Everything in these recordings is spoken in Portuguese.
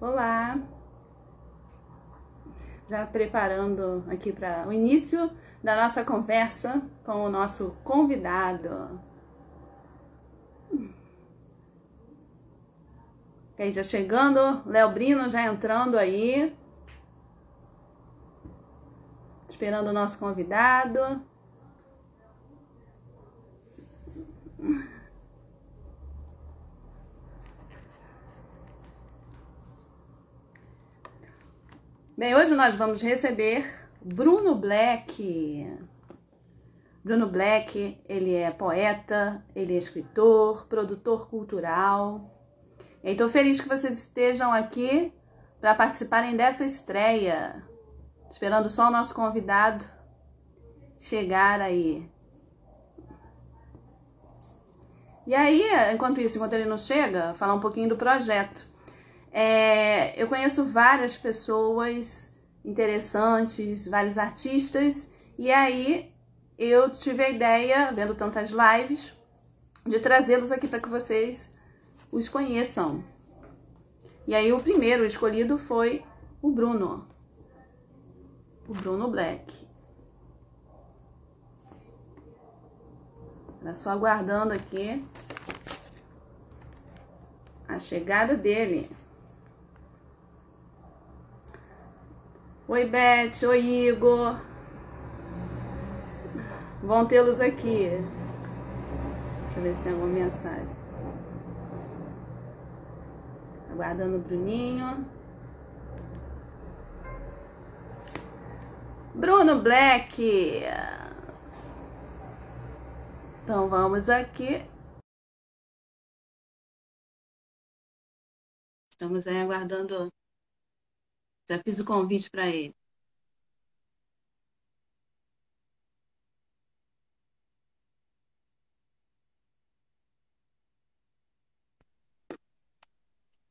Olá! Já preparando aqui para o início da nossa conversa com o nosso convidado. E aí, já chegando, Léo Brino já entrando aí. Esperando o nosso convidado. Bem, hoje nós vamos receber Bruno Black. Bruno Black, ele é poeta, ele é escritor, produtor cultural. Estou feliz que vocês estejam aqui para participarem dessa estreia. Esperando só o nosso convidado chegar aí. E aí, enquanto isso, enquanto ele não chega, falar um pouquinho do projeto. É, eu conheço várias pessoas interessantes, vários artistas, e aí eu tive a ideia, vendo tantas lives, de trazê-los aqui para que vocês os conheçam. E aí o primeiro escolhido foi o Bruno. O Bruno Black. Era só aguardando aqui a chegada dele. Oi, Beth. Oi, Igor. Vão tê-los aqui. Deixa eu ver se tem alguma mensagem. Aguardando o Bruninho. Bruno Black. Então vamos aqui. Estamos aí aguardando já fiz o convite para ele.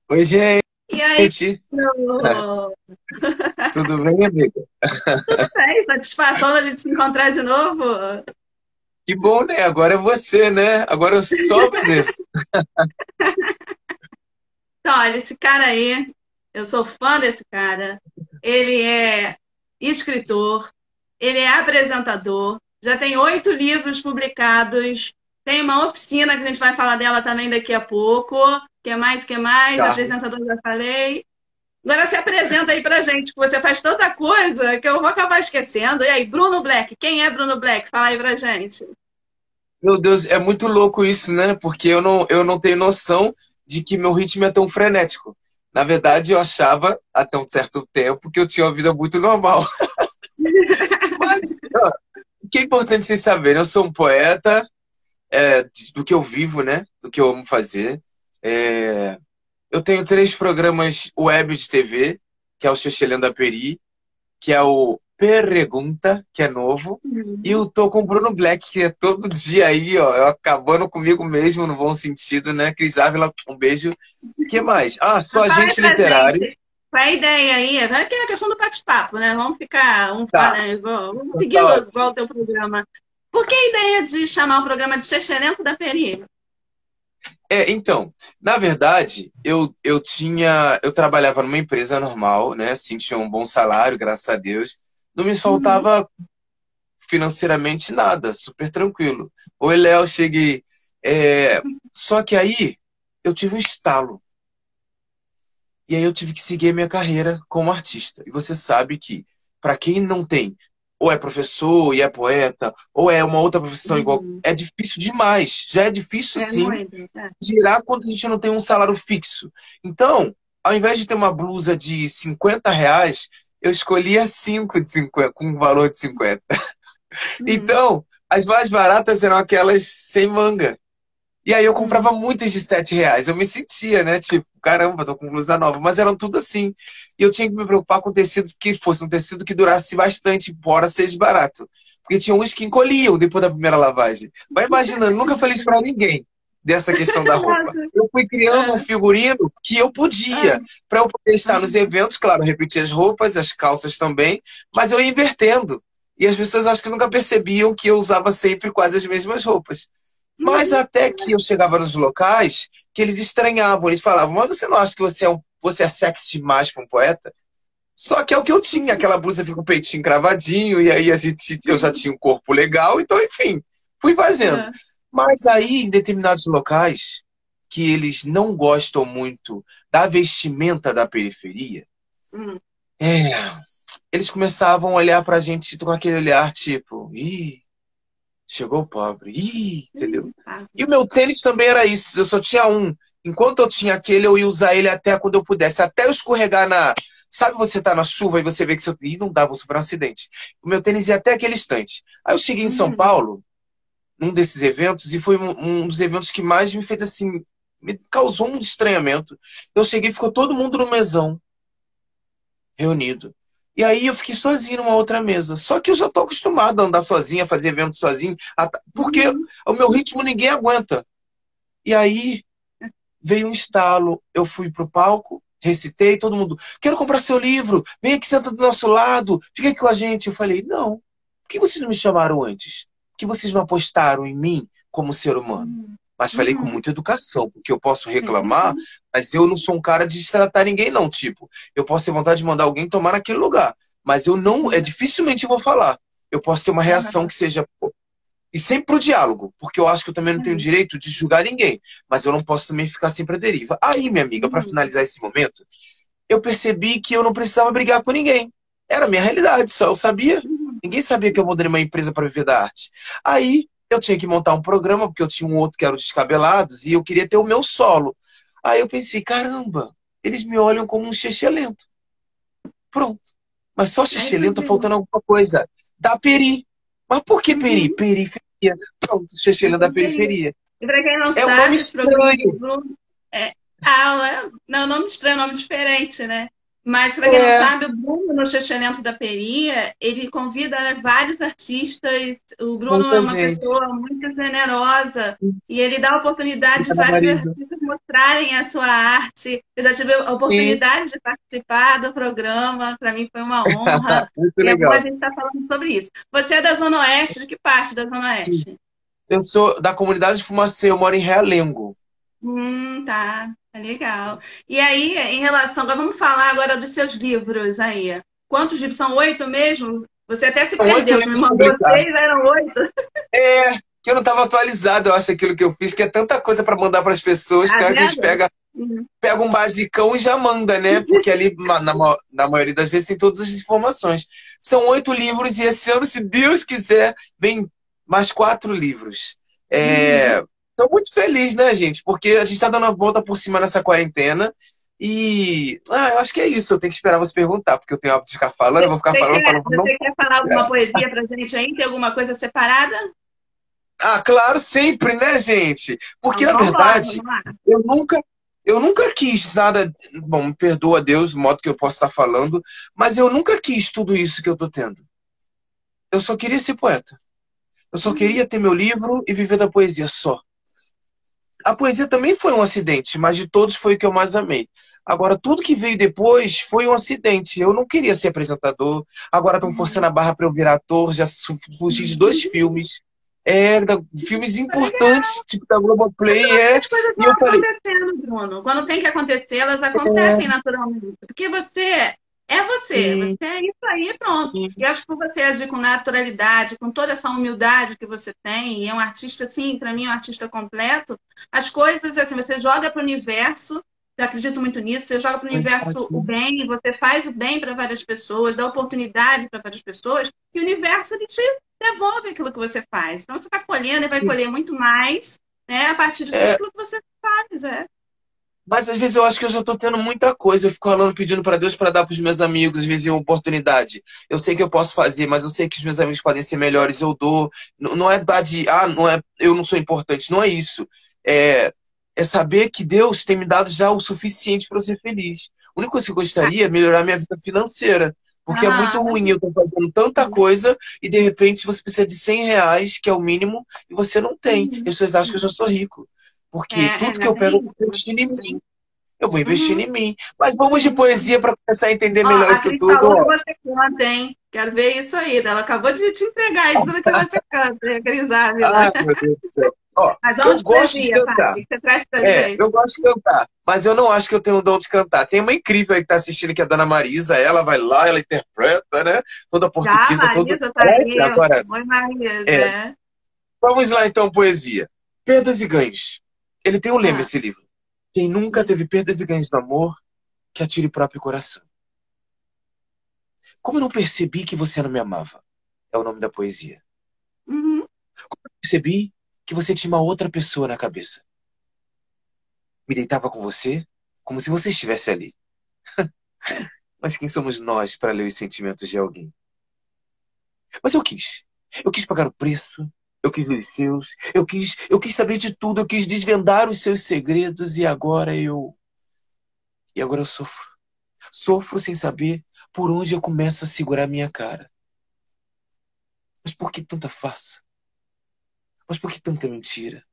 Oi, gente! E aí? Tudo bem, amiga? Tudo bem, satisfação da gente se encontrar de novo. Que bom, né? Agora é você, né? Agora eu só obedeço. Então, olha, esse cara aí eu sou fã desse cara. Ele é escritor, ele é apresentador, já tem oito livros publicados. Tem uma oficina que a gente vai falar dela também daqui a pouco. Que mais, que mais? Tá. Apresentador já falei. Agora se apresenta aí pra gente, que você faz tanta coisa que eu vou acabar esquecendo. E aí, Bruno Black, quem é Bruno Black? Fala aí pra gente. Meu Deus, é muito louco isso, né? Porque eu não, eu não tenho noção de que meu ritmo é tão frenético. Na verdade, eu achava, até um certo tempo, que eu tinha uma vida muito normal. Mas ó, o que é importante vocês saberem, eu sou um poeta é, do que eu vivo, né? Do que eu amo fazer. É, eu tenho três programas web de TV, que é o Xexelendo da Peri, que é o Pergunta, que é novo, uhum. e eu tô com o Bruno Black, que é todo dia aí, ó, acabando comigo mesmo, no bom sentido, né? Cris Ávila, um beijo. O que mais? Ah, sou agente literário. Gente. Qual é a ideia aí? É aquela questão do bate-papo, né? Vamos ficar um tá. né, igual, vamos seguir tá igual o teu programa. Por que a ideia de chamar o programa de Xexerento da Peri? É, então, na verdade, eu, eu tinha. Eu trabalhava numa empresa normal, né? Assim, tinha um bom salário, graças a Deus. Não me faltava uhum. financeiramente nada, super tranquilo. Oi, Léo, cheguei. É... Só que aí eu tive um estalo. E aí eu tive que seguir a minha carreira como artista. E você sabe que, para quem não tem, ou é professor e é poeta, ou é uma outra profissão uhum. igual, é difícil demais. Já é difícil, é sim, é. girar quando a gente não tem um salário fixo. Então, ao invés de ter uma blusa de 50 reais, eu escolhia cinco de 50, com um valor de 50. Uhum. Então, as mais baratas eram aquelas sem manga. E aí eu comprava uhum. muitas de 7 reais. Eu me sentia, né? Tipo, caramba, tô com blusa nova. Mas eram tudo assim. E eu tinha que me preocupar com tecidos que fosse um tecido que durasse bastante, embora seja barato. Porque tinha uns que encolhiam depois da primeira lavagem. Vai imaginando, nunca falei isso pra ninguém dessa questão da roupa. Eu fui criando um figurino que eu podia, é. para eu poder estar nos eventos, claro, repetir as roupas, as calças também, mas eu ia invertendo. E as pessoas acho que nunca percebiam que eu usava sempre quase as mesmas roupas. Mas até que eu chegava nos locais, que eles estranhavam, eles falavam, mas você não acha que você é um você é sexy demais para um poeta. Só que é o que eu tinha, aquela blusa fica com o peitinho cravadinho, e aí a gente, eu já tinha um corpo legal, então, enfim, fui fazendo. É. Mas aí, em determinados locais, que eles não gostam muito da vestimenta da periferia, hum. é, eles começavam a olhar pra gente com aquele olhar tipo, ih, chegou o pobre, ih, entendeu? E o meu tênis também era isso, eu só tinha um. Enquanto eu tinha aquele, eu ia usar ele até quando eu pudesse, até eu escorregar na. Sabe, você tá na chuva e você vê que seu. Ih, não dá, vou sofrer um acidente. O meu tênis ia até aquele instante. Aí eu cheguei em São uhum. Paulo, num desses eventos, e foi um, um dos eventos que mais me fez assim. Me causou um estranhamento. Eu cheguei, ficou todo mundo no mesão, reunido. E aí eu fiquei sozinho numa outra mesa. Só que eu já tô acostumado a andar sozinho, a fazer evento sozinho, porque uhum. o meu ritmo ninguém aguenta. E aí veio um estalo, eu fui pro palco, recitei, todo mundo, quero comprar seu livro, vem aqui, senta do nosso lado, fica aqui com a gente. Eu falei, não, por que vocês não me chamaram antes? Por que vocês não apostaram em mim como ser humano? Uhum. Mas falei uhum. com muita educação, porque eu posso reclamar, uhum. mas eu não sou um cara de destratar ninguém, não. Tipo, eu posso ter vontade de mandar alguém tomar naquele lugar, mas eu não, é dificilmente eu vou falar. Eu posso ter uma reação que seja. E sempre pro diálogo, porque eu acho que eu também não tenho uhum. direito de julgar ninguém, mas eu não posso também ficar sempre à deriva. Aí, minha amiga, para uhum. finalizar esse momento, eu percebi que eu não precisava brigar com ninguém. Era a minha realidade, só eu sabia. Ninguém sabia que eu montei uma empresa para viver da arte. Aí eu tinha que montar um programa, porque eu tinha um outro que era o Descabelados, e eu queria ter o meu solo. Aí eu pensei, caramba, eles me olham como um xixi lento. Pronto. Mas só xixi lento, tá faltando alguma coisa. Da peri. Mas por que peri? Uhum. Periferia. Pronto, xixi lento da periferia. E pra quem não é sabe, um nome estranho. É, ah, é, não, nome estranho, nome diferente, né? Mas, para quem é. não sabe, o Bruno, no Chechelento da Peria, ele convida vários artistas. O Bruno Muita é uma gente. pessoa muito generosa Isso. e ele dá a oportunidade de vários artistas mostrarem a sua arte. Eu já tive a oportunidade Sim. de participar do programa, para mim foi uma honra. muito e legal. a gente está falando sobre isso. Você é da Zona Oeste, de que parte da Zona Oeste? Sim. Eu sou da comunidade de Fumacê, eu moro em Realengo. Hum, tá. É legal. E aí, em relação. Agora vamos falar agora dos seus livros aí. Quantos livros? São oito mesmo? Você até se perdeu, me mandou seis, eram oito. É, que eu não estava atualizado, eu acho, aquilo que eu fiz, que é tanta coisa para mandar para as pessoas, tá que a gente pega, uhum. pega um basicão e já manda, né? Porque ali, na, na maioria das vezes, tem todas as informações. São oito livros, e esse ano, se Deus quiser, vem mais quatro livros. É, uhum. Tô muito feliz, né, gente? Porque a gente tá dando a volta por cima nessa quarentena. E ah, eu acho que é isso. Eu tenho que esperar você perguntar, porque eu tenho hábito de ficar falando, eu vou ficar você falando, quer, falando. Você não... quer falar alguma poesia pra gente aí? Tem alguma coisa separada? Ah, claro, sempre, né, gente? Porque, então, na verdade, lá, eu nunca. Eu nunca quis nada. Bom, me perdoa Deus, o modo que eu posso estar falando, mas eu nunca quis tudo isso que eu tô tendo. Eu só queria ser poeta. Eu só uhum. queria ter meu livro e viver da poesia só. A poesia também foi um acidente, mas de todos foi o que eu mais amei. Agora, tudo que veio depois foi um acidente. Eu não queria ser apresentador. Agora estão forçando a barra para eu virar ator. Já fugi de dois filmes. É, da, filmes importantes, tipo da Globoplay. É, as coisas vão acontecendo, Bruno. Quando tem que acontecer, elas acontecem é. naturalmente. Porque você é você, Sim. você é isso aí, pronto. Sim. E acho que você agir com naturalidade, com toda essa humildade que você tem, e é um artista, assim, para mim, é um artista completo, as coisas, assim, você joga para o universo, eu acredito muito nisso, você joga para o universo o bem, você faz o bem para várias pessoas, dá oportunidade para várias pessoas, e o universo ele te devolve aquilo que você faz. Então você está colhendo e vai colher muito mais, né, a partir de é... tudo que você faz, é. Mas às vezes eu acho que eu já estou tendo muita coisa. Eu fico falando, pedindo para Deus para dar para os meus amigos, às vezes, uma oportunidade. Eu sei que eu posso fazer, mas eu sei que os meus amigos podem ser melhores, eu dou. Não é dar de, ah, não é, eu não sou importante. Não é isso. É, é saber que Deus tem me dado já o suficiente para eu ser feliz. A única coisa que eu gostaria é melhorar minha vida financeira. Porque é ah, é muito ruim eu estar fazendo tanta coisa e de repente você precisa de 100 reais, que é o mínimo, e você não tem. Uhum. E as pessoas acham que eu já sou rico. Porque é, tudo é que eu pego eu destino em mim. eu vou investir uhum. em mim. Mas vamos de poesia para começar a entender Ó, melhor isso tudo. Falou você canta, hein? Quero ver isso aí. Ela acabou de te entregar aí dizendo que você canta, Cris Ávila. Ai, meu Deus do céu. Ó, eu gosto poesia, de cantar. Você traz pra é, gente. eu gosto de cantar, mas eu não acho que eu tenho o dom de cantar. Tem uma incrível aí que tá assistindo, que é a Dona Marisa. Ela vai lá, ela interpreta, né? Toda portuguesa, Já, Marisa, toda... Tá é, agora... Oi, Marisa. É. Vamos lá, então, poesia. Perdas e ganhos. Ele tem um lema, ah. esse livro. Quem nunca teve perdas e ganhos no amor, que atire o próprio coração. Como eu não percebi que você não me amava? É o nome da poesia. Uhum. Como eu percebi que você tinha uma outra pessoa na cabeça? Me deitava com você como se você estivesse ali. Mas quem somos nós para ler os sentimentos de alguém? Mas eu quis. Eu quis pagar o preço eu quis os seus, eu quis, eu quis saber de tudo, eu quis desvendar os seus segredos e agora eu. E agora eu sofro. Sofro sem saber por onde eu começo a segurar minha cara. Mas por que tanta farsa? Mas por que tanta mentira?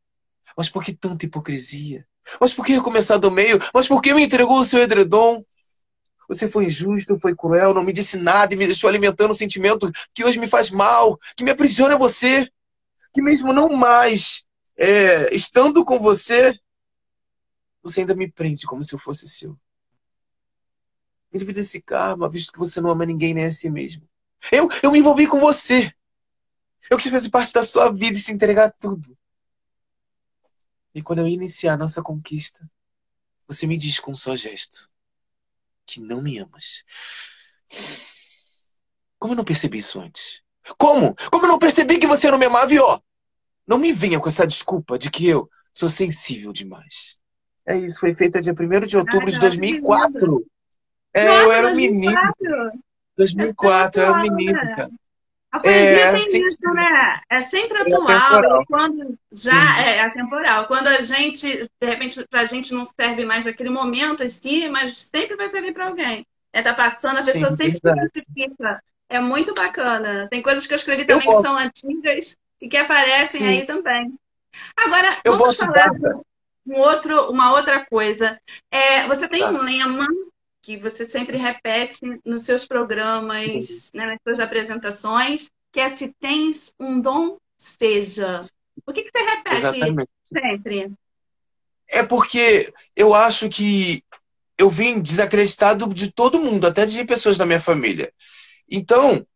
Mas por que tanta hipocrisia? Mas por que recomeçar do meio? Mas por que me entregou o seu edredom? Você foi injusto, foi cruel, não me disse nada e me deixou alimentando um sentimento que hoje me faz mal, que me aprisiona você que mesmo não mais é, estando com você, você ainda me prende como se eu fosse seu. Me livre desse karma, visto que você não ama ninguém nem a si mesmo. Eu, eu me envolvi com você. Eu quis fazer parte da sua vida e se entregar tudo. E quando eu iniciar a nossa conquista, você me diz com um só gesto que não me amas. Como eu não percebi isso antes? Como? Como eu não percebi que você não me amava e ó, não me venha com essa desculpa de que eu sou sensível demais. É isso, foi feita dia 1 de outubro de 2004. É, Nossa, eu era um menino. 2004, eu era um menino, cara. A poesia é, tem sim, isso, né? É sempre é atual. É quando já sim. é atemporal. Quando a gente, de repente, pra gente não serve mais naquele momento em si, mas sempre vai servir para alguém. É, tá passando, a pessoa sim, sempre se identifica. É muito bacana. Tem coisas que eu escrevi também eu que são antigas e que aparecem Sim. aí também. Agora, eu vamos falar um outro, uma outra coisa. É, você tem tá. um lema que você sempre repete nos seus programas, né, nas suas apresentações, que é se tens um dom, seja. Por que, que você repete Exatamente. sempre? É porque eu acho que eu vim desacreditado de todo mundo, até de pessoas da minha família. Então,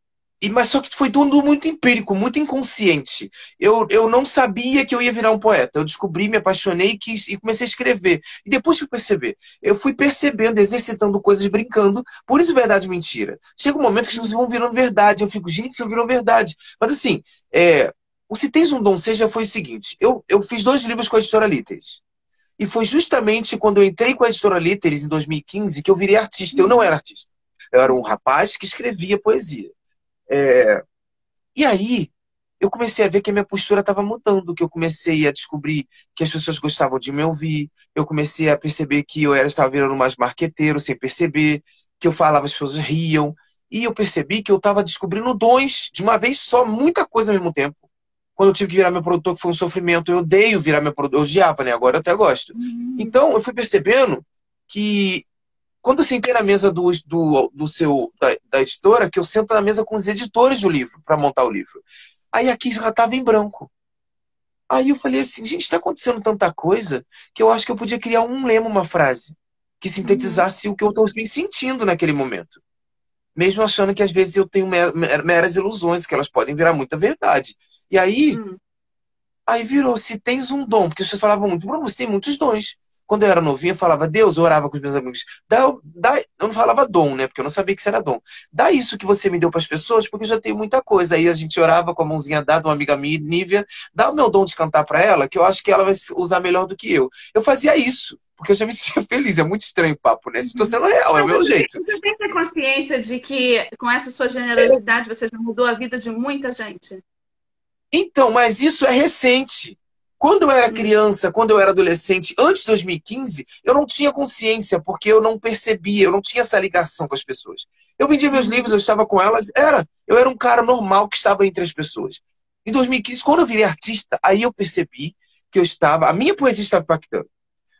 e, mas só que foi tudo muito empírico, muito inconsciente. Eu, eu não sabia que eu ia virar um poeta. Eu descobri, me apaixonei quis, e comecei a escrever. E depois fui perceber. Eu fui percebendo, exercitando coisas, brincando. Por isso, verdade e mentira. Chega um momento que coisas vão virando verdade. Eu fico, gente, isso virou verdade. Mas assim, é, o Se Tens um Dom Seja foi o seguinte. Eu, eu fiz dois livros com a editora Líteres. E foi justamente quando eu entrei com a editora Líteres, em 2015, que eu virei artista. Eu não era artista. Eu era um rapaz que escrevia poesia. É... E aí, eu comecei a ver que a minha postura estava mudando, que eu comecei a descobrir que as pessoas gostavam de me ouvir, eu comecei a perceber que eu era, estava virando mais marqueteiro sem perceber, que eu falava, as pessoas riam, e eu percebi que eu estava descobrindo dons de uma vez só, muita coisa ao mesmo tempo. Quando eu tive que virar meu produtor, que foi um sofrimento, eu odeio virar meu produtor, eu odiava, né? Agora eu até gosto. Uhum. Então, eu fui percebendo que quando eu sentei na mesa do, do, do seu, da, da, editora, que eu sento na mesa com os editores do livro, para montar o livro. Aí aqui já estava em branco. Aí eu falei assim, gente, está acontecendo tanta coisa que eu acho que eu podia criar um lema, uma frase, que sintetizasse uhum. o que eu estou sentindo naquele momento. Mesmo achando que às vezes eu tenho meras ilusões, que elas podem virar muita verdade. E aí, uhum. aí virou, se tens um dom, porque vocês falavam muito, Bruno, você tem muitos dons. Quando eu era novinho, eu falava, Deus, eu orava com os meus amigos. Dá, dá, eu não falava dom, né? Porque eu não sabia que isso era dom. Dá isso que você me deu para as pessoas, porque eu já tenho muita coisa. Aí a gente orava com a mãozinha dada, uma amiga minha, Nívia, dá o meu dom de cantar para ela, que eu acho que ela vai usar melhor do que eu. Eu fazia isso, porque eu já me sentia feliz. É muito estranho o papo, né? Estou sendo real, é o meu jeito. Você tem que ter consciência de que com essa sua generosidade você já mudou a vida de muita gente? Então, mas isso é recente. Quando eu era hum. criança, quando eu era adolescente, antes de 2015, eu não tinha consciência, porque eu não percebia, eu não tinha essa ligação com as pessoas. Eu vendia meus livros, eu estava com elas, era. Eu era um cara normal que estava entre as pessoas. Em 2015, quando eu virei artista, aí eu percebi que eu estava, a minha poesia estava impactando.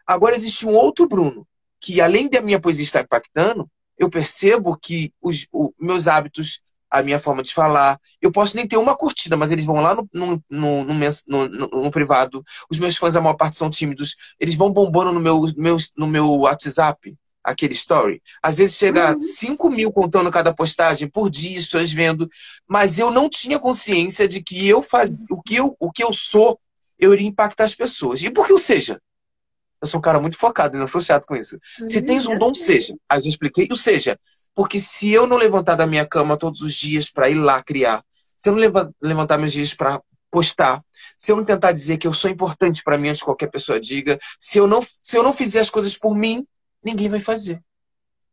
Agora existe um outro Bruno, que além da minha poesia estar impactando, eu percebo que os, os meus hábitos, a minha forma de falar, eu posso nem ter uma curtida, mas eles vão lá no, no, no, no, no, privado. Os meus fãs, a maior parte são tímidos, eles vão bombando no meu, meu, no meu WhatsApp aquele story. Às vezes chega uhum. 5 mil contando cada postagem por dia, as pessoas vendo. Mas eu não tinha consciência de que eu faz, o, que eu, o que eu sou, eu iria impactar as pessoas. E por que eu seja? Eu sou um cara muito focado e não sou chato com isso. Se tens um dom, seja. Aí eu expliquei o seja. Porque se eu não levantar da minha cama todos os dias para ir lá criar, se eu não levantar meus dias para postar, se eu não tentar dizer que eu sou importante para mim antes que qualquer pessoa diga, se eu não se eu não fizer as coisas por mim, ninguém vai fazer.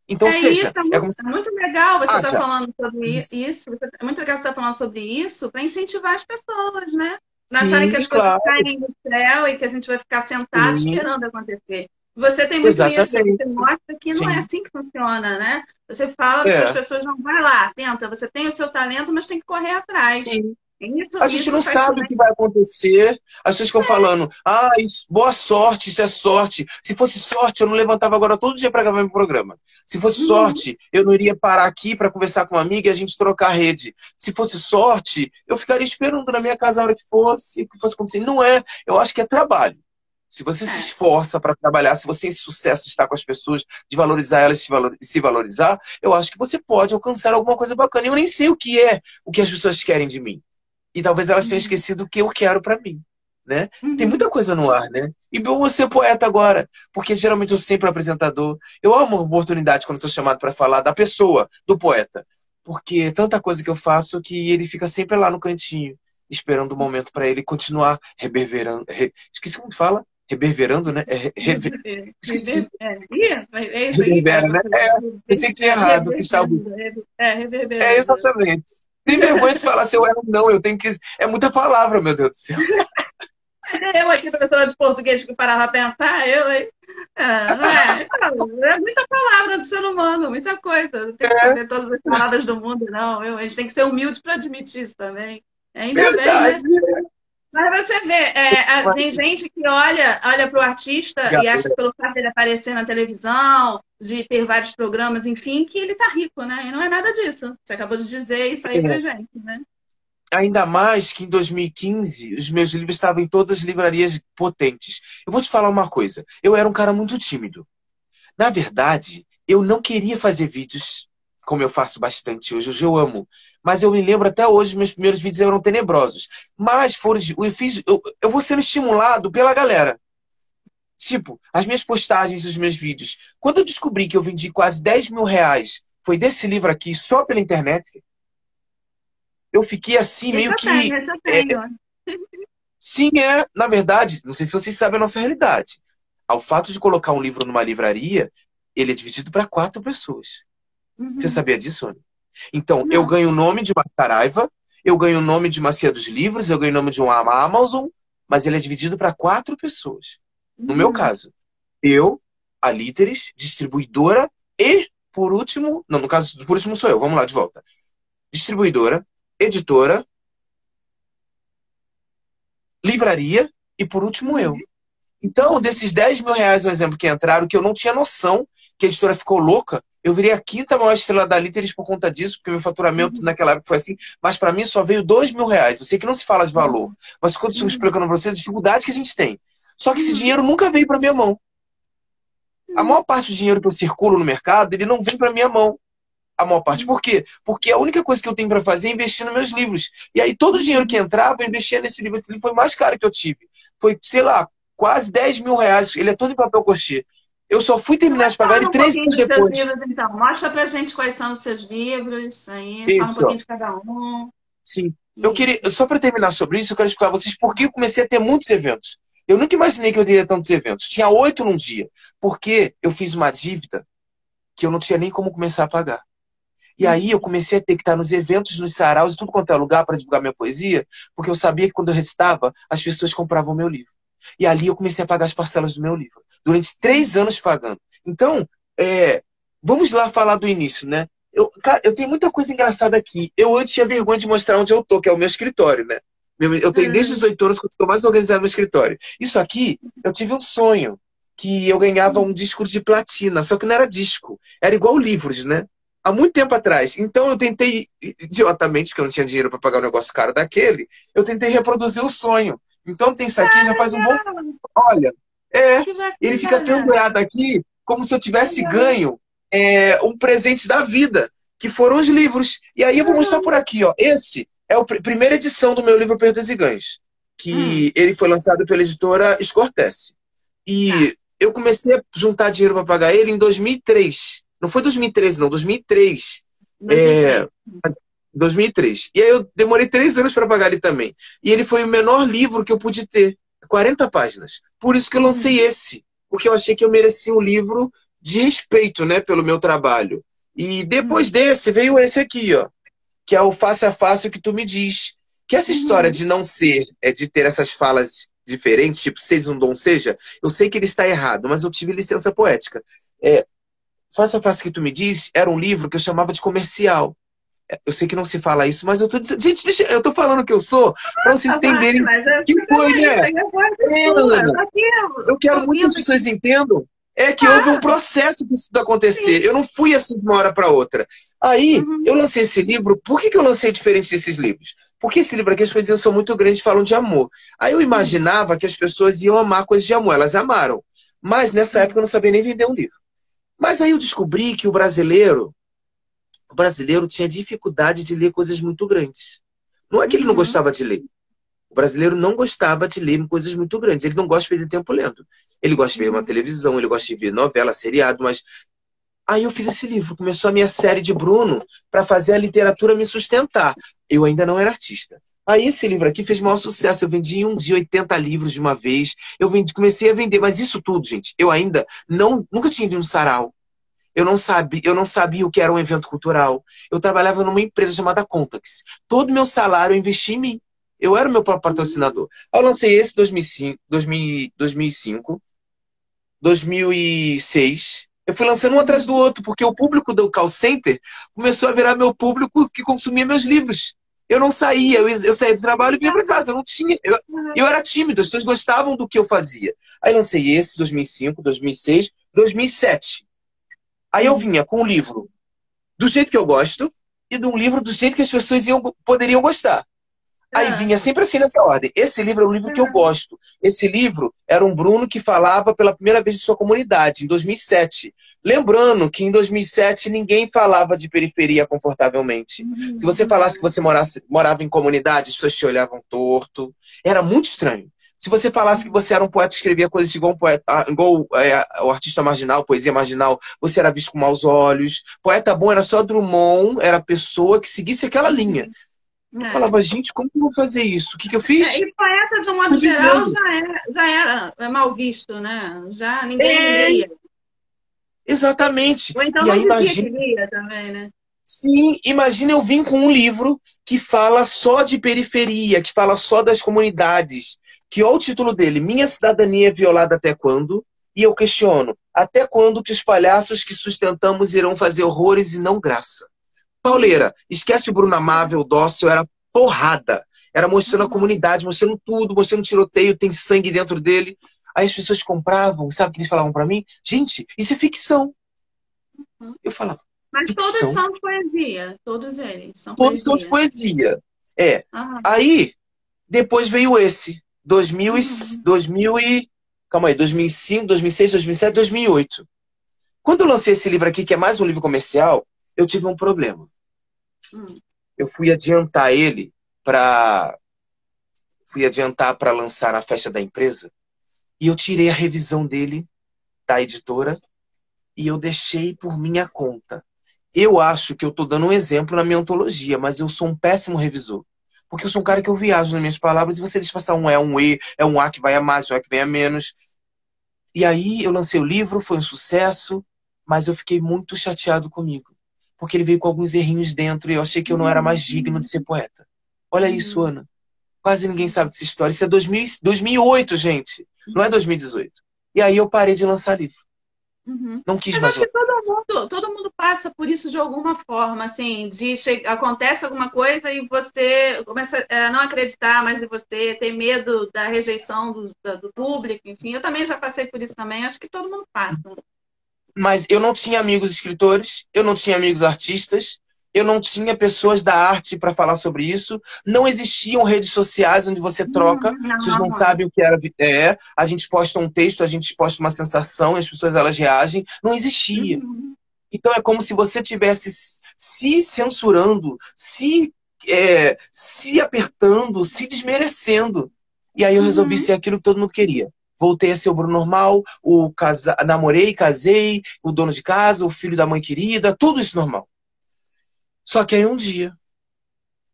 Então, é seja, isso, é, é, muito, é muito legal você estar tá falando sobre isso. isso. É muito legal você estar tá falando sobre isso para incentivar as pessoas, né? Não acharem que as claro. coisas caem do céu e que a gente vai ficar sentado Sim. esperando acontecer. Você tem muito Exatamente. isso, você mostra que Sim. não é assim que funciona, né? Você fala é. para as pessoas, não, vai lá, tenta, você tem o seu talento, mas tem que correr atrás. Sim. Isso, a gente não sabe o que vai acontecer. As pessoas ficam é. falando, ah, isso, boa sorte, isso é sorte. Se fosse sorte, eu não levantava agora todo dia para gravar meu programa. Se fosse uhum. sorte, eu não iria parar aqui para conversar com uma amiga e a gente trocar a rede. Se fosse sorte, eu ficaria esperando na minha casa a hora que fosse, o que fosse acontecer. Não é. Eu acho que é trabalho. Se você é. se esforça para trabalhar, se você tem sucesso de estar com as pessoas, de valorizar elas e se valorizar, eu acho que você pode alcançar alguma coisa bacana. Eu nem sei o que é o que as pessoas querem de mim. E talvez elas tenham uhum. esquecido o que eu quero para mim. Né? Uhum. Tem muita coisa no ar, né? E eu vou ser poeta agora, porque geralmente eu sempre apresentador. Eu amo a oportunidade quando sou chamado para falar da pessoa, do poeta, porque é tanta coisa que eu faço que ele fica sempre lá no cantinho, esperando o momento para ele continuar reverberando. Re... Esqueci como fala? Reverberando, né? É, rever... Esqueci. É, é, é, Reverbera, né? É, pensei que tinha errado. É, reverberando. É, exatamente. Tem vergonha de falar se eu erro, não. Eu tenho que. É muita palavra, meu Deus do céu. Eu aqui, professora de português, que parava a pensar, eu, hein? É, não é? é muita palavra do ser humano, muita coisa. Não tem que é. saber todas as palavras do mundo, não. Eu, a gente tem que ser humilde para admitir isso também. Ainda Verdade. bem, né? Mas você vê, é, tem gente que olha, olha para o artista e acha que pelo fato dele aparecer na televisão, de ter vários programas, enfim, que ele tá rico, né? E não é nada disso. Você acabou de dizer isso aí é. pra gente, né? Ainda mais que em 2015 os meus livros estavam em todas as livrarias potentes. Eu vou te falar uma coisa. Eu era um cara muito tímido. Na verdade, eu não queria fazer vídeos como eu faço bastante hoje. Hoje eu amo. Mas eu me lembro até hoje, meus primeiros vídeos eram tenebrosos. Mas foram, eu, fiz, eu, eu vou sendo estimulado pela galera. Tipo, as minhas postagens, os meus vídeos. Quando eu descobri que eu vendi quase 10 mil reais, foi desse livro aqui, só pela internet, eu fiquei assim, meio eu que. Tenho, eu tenho. É, sim, é. Na verdade, não sei se vocês sabem a nossa realidade. Ao fato de colocar um livro numa livraria, ele é dividido para quatro pessoas. Uhum. Você sabia disso, Ana? Então, não. eu ganho o nome de uma Caraiva, eu ganho o nome de uma Cia dos Livros, eu ganho o nome de uma Amazon, mas ele é dividido para quatro pessoas. No uhum. meu caso, eu, a Líderes, distribuidora e, por último, não, no caso, por último sou eu, vamos lá de volta. Distribuidora, editora, livraria e, por último, eu. Uhum. Então, desses 10 mil reais, um exemplo, que entraram, que eu não tinha noção que a editora ficou louca, eu virei a quinta maior estrela da Líderes por conta disso, porque meu faturamento uhum. naquela época foi assim, mas para mim só veio dois mil reais. Eu sei que não se fala de valor, mas quando eu estou uhum. explicando para vocês a dificuldade que a gente tem. Só que esse uhum. dinheiro nunca veio para minha mão. A maior parte do dinheiro que eu circulo no mercado, ele não vem para minha mão. A maior parte. Por quê? Porque a única coisa que eu tenho para fazer é investir nos meus livros. E aí todo o dinheiro que entrava, eu investia nesse livro. Esse livro foi o mais caro que eu tive. Foi, sei lá, quase 10 mil reais. Ele é todo em papel cochê. Eu só fui terminar de pagar ele três anos depois. Livros, então. Mostra pra gente quais são os seus livros. Aí, Isso. fala um pouquinho de cada um. Sim. Eu queria, só para terminar sobre isso, eu quero explicar a vocês por que eu comecei a ter muitos eventos. Eu nunca imaginei que eu teria tantos eventos. Tinha oito num dia. Porque eu fiz uma dívida que eu não tinha nem como começar a pagar. E aí eu comecei a ter que estar nos eventos, nos saraus e tudo quanto é lugar para divulgar minha poesia, porque eu sabia que quando eu recitava, as pessoas compravam o meu livro. E ali eu comecei a pagar as parcelas do meu livro. Durante três anos pagando. Então, é, vamos lá falar do início, né? Eu, cara, eu tenho muita coisa engraçada aqui. Eu antes tinha vergonha de mostrar onde eu tô, que é o meu escritório, né? Eu tenho desde os oito anos que eu estou mais organizado no escritório. Isso aqui, eu tive um sonho. que eu ganhava um disco de platina, só que não era disco, era igual livros, né? Há muito tempo atrás. Então eu tentei, idiotamente, porque eu não tinha dinheiro para pagar um negócio caro daquele, eu tentei reproduzir o sonho. Então tem isso aqui, já faz um bom. Olha, é, ele fica pendurado aqui como se eu tivesse ganho é, um presente da vida, que foram os livros. E aí eu vou mostrar por aqui, ó. Esse é a pr primeira edição do meu livro Perdas e Ganhos, que hum. ele foi lançado pela editora Escortece. E ah. eu comecei a juntar dinheiro para pagar ele em 2003. Não foi 2013, não, 2003. 2003. É, 2003. E aí eu demorei três anos para pagar ele também. E ele foi o menor livro que eu pude ter. 40 páginas. Por isso que eu lancei hum. esse. Porque eu achei que eu merecia um livro de respeito, né, pelo meu trabalho. E depois desse veio esse aqui, ó, que é o face a face que tu me diz. Que essa história uhum. de não ser, é de ter essas falas diferentes, tipo, seja um dom seja, eu sei que ele está errado, mas eu tive licença poética. É, face a face que tu me diz era um livro que eu chamava de comercial. Eu sei que não se fala isso, mas eu tô dizendo. Gente, deixa, eu tô falando que eu sou para vocês entenderem que foi, né? É, eu quero muito que as pessoas entendam é que houve um processo para isso acontecer. Eu não fui assim de uma hora para outra. Aí, uhum. eu lancei esse livro. Por que, que eu lancei diferente desses livros? Porque esse livro aqui, as coisas são muito grandes falam de amor. Aí eu imaginava que as pessoas iam amar coisas de amor. Elas amaram. Mas nessa época eu não sabia nem vender um livro. Mas aí eu descobri que o brasileiro, o brasileiro tinha dificuldade de ler coisas muito grandes. Não é que ele não uhum. gostava de ler. O brasileiro não gostava de ler coisas muito grandes. Ele não gosta de perder tempo lendo. Ele gosta de ver uma uhum. televisão, ele gosta de ver novela, seriado, mas. Aí eu fiz esse livro, começou a minha série de Bruno para fazer a literatura me sustentar. Eu ainda não era artista. Aí esse livro aqui fez maior sucesso. Eu vendi em um dia 80 livros de uma vez. Eu vendi, comecei a vender, mas isso tudo, gente, eu ainda não, nunca tinha ido no sarau. Eu não sabia, eu não sabia o que era um evento cultural. Eu trabalhava numa empresa chamada Contax. Todo meu salário eu investi em mim. Eu era o meu próprio patrocinador. Eu lancei esse em 2005, 2005, 2006. Eu fui lançando um atrás do outro, porque o público do call center começou a virar meu público que consumia meus livros. Eu não saía, eu, eu saía do trabalho e vinha para casa. Eu não tinha. Eu, eu era tímido, as pessoas gostavam do que eu fazia. Aí lancei esse, 2005, 2006, 2007. Aí eu vinha com um livro do jeito que eu gosto e de um livro do jeito que as pessoas iam, poderiam gostar. Aí ah. vinha sempre assim nessa ordem. Esse livro é um livro que eu ah. gosto. Esse livro era um Bruno que falava pela primeira vez de sua comunidade, em 2007. Lembrando que em 2007 ninguém falava de periferia confortavelmente. Uhum. Se você falasse que você morasse, morava em comunidade, as pessoas te olhavam torto. Era muito estranho. Se você falasse que você era um poeta escrevia coisas igual, um poeta, ah, igual é, o artista marginal, poesia marginal, você era visto com maus olhos. Poeta bom era só Drummond, era a pessoa que seguisse aquela linha. Eu é. falava, gente, como que eu vou fazer isso? O que, que eu fiz? É, e poeta, de um modo geral, já, é, já era é mal visto, né? Já ninguém é... lia. Exatamente. Ou então e aí, imagina... lia também, né? Sim, imagina eu vim com um livro que fala só de periferia, que fala só das comunidades, que olha o título dele, Minha Cidadania é Violada Até Quando? E eu questiono, até quando que os palhaços que sustentamos irão fazer horrores e não graça? Pauleira, esquece o Bruno Amável, dócil, era porrada. Era mostrando a comunidade, mostrando tudo, mostrando tiroteio, tem sangue dentro dele. Aí as pessoas compravam, sabe o que eles falavam para mim? Gente, isso é ficção. Eu falava. Mas ficção? todos são de poesia, todos eles. São todos poesia. são de poesia. É. Aham. Aí, depois veio esse. 2000 uhum. e, 2000 e. Calma aí, 2005, 2006, 2007, 2008. Quando eu lancei esse livro aqui, que é mais um livro comercial, eu tive um problema. Hum. Eu fui adiantar ele para fui adiantar para lançar na festa da empresa e eu tirei a revisão dele da editora e eu deixei por minha conta. Eu acho que eu estou dando um exemplo na minha ontologia, mas eu sou um péssimo revisor. Porque eu sou um cara que eu viajo nas minhas palavras e você deixa passar um é um E, é um A que vai a mais, um A que vem a menos. E aí eu lancei o livro, foi um sucesso, mas eu fiquei muito chateado comigo porque ele veio com alguns errinhos dentro e eu achei que eu não era mais digno de ser poeta. Olha isso, uhum. Ana. Quase ninguém sabe dessa história. Isso é 2000, 2008, gente. Não é 2018. E aí eu parei de lançar livro. Uhum. Não quis Mas mais. Acho que todo mundo, todo mundo passa por isso de alguma forma, assim, de acontece alguma coisa e você começa a não acreditar mais em você, ter medo da rejeição do, do público, enfim. Eu também já passei por isso também, acho que todo mundo passa. Mas eu não tinha amigos escritores, eu não tinha amigos artistas, eu não tinha pessoas da arte para falar sobre isso, não existiam redes sociais onde você troca, não, vocês não, sabem o que era, é, a gente posta um texto, a gente posta uma sensação, e as pessoas elas reagem, não existia. Uhum. Então é como se você tivesse se censurando, se é, se apertando, se desmerecendo. E aí eu resolvi uhum. ser aquilo que todo mundo queria. Voltei a ser o Bruno normal, o casa... namorei, casei, o dono de casa, o filho da mãe querida, tudo isso normal. Só que aí um dia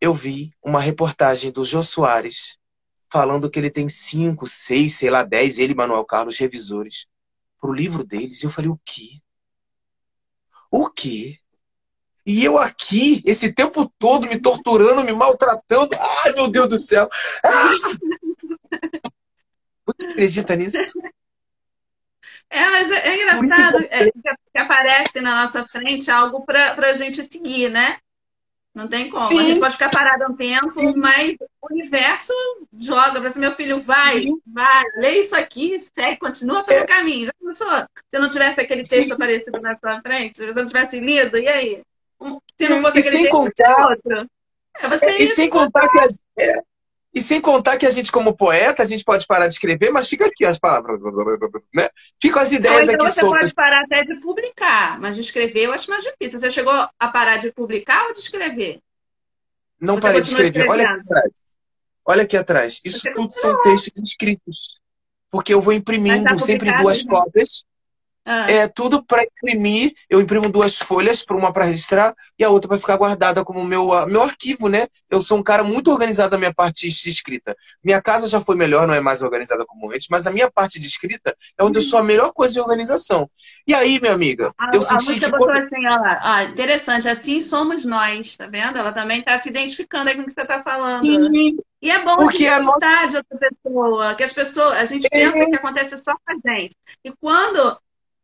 eu vi uma reportagem do Jô Soares falando que ele tem cinco, seis, sei lá, dez, ele e Manuel Carlos, revisores, pro livro deles. E eu falei, o quê? O quê? E eu aqui, esse tempo todo, me torturando, me maltratando. Ai, meu Deus do céu! Ah! Você acredita nisso? É, mas é, é engraçado é, aparece na nossa frente algo para a gente seguir, né? Não tem como. Sim. A gente pode ficar parado um tempo, Sim. mas o universo joga para meu filho, vai, Sim. vai, lê isso aqui, segue, continua pelo é. caminho. Já pensou? Se não tivesse aquele texto Sim. aparecido na sua frente, se você não tivesse lido, e aí? Se não fosse e aquele texto, contar, outro. É, é, e sem contar que as, é, e sem contar que a gente, como poeta, a gente pode parar de escrever, mas fica aqui as palavras, né? Ficam as ideias então, aqui você soltas. Você pode parar até de publicar, mas de escrever eu acho mais difícil. Você chegou a parar de publicar ou de escrever? Não você parei de escrever. Olha aqui atrás. Olha aqui atrás. Isso você tudo são textos escritos. Porque eu vou imprimindo sempre duas né? cópias ah. É tudo para imprimir. Eu imprimo duas folhas, para uma para registrar e a outra para ficar guardada como meu, meu arquivo, né? Eu sou um cara muito organizado na minha parte de escrita. Minha casa já foi melhor, não é mais organizada como antes, mas a minha parte de escrita é onde eu sou a melhor coisa de organização. E aí, minha amiga, a, eu senti que. Botou quando... assim, ó, ó, interessante, assim somos nós, tá vendo? Ela também está se identificando aí com o que você está falando. Sim. E é bom Porque que a nossa... de outra pessoa, que as pessoas, a gente é. pensa que acontece só com a gente. E quando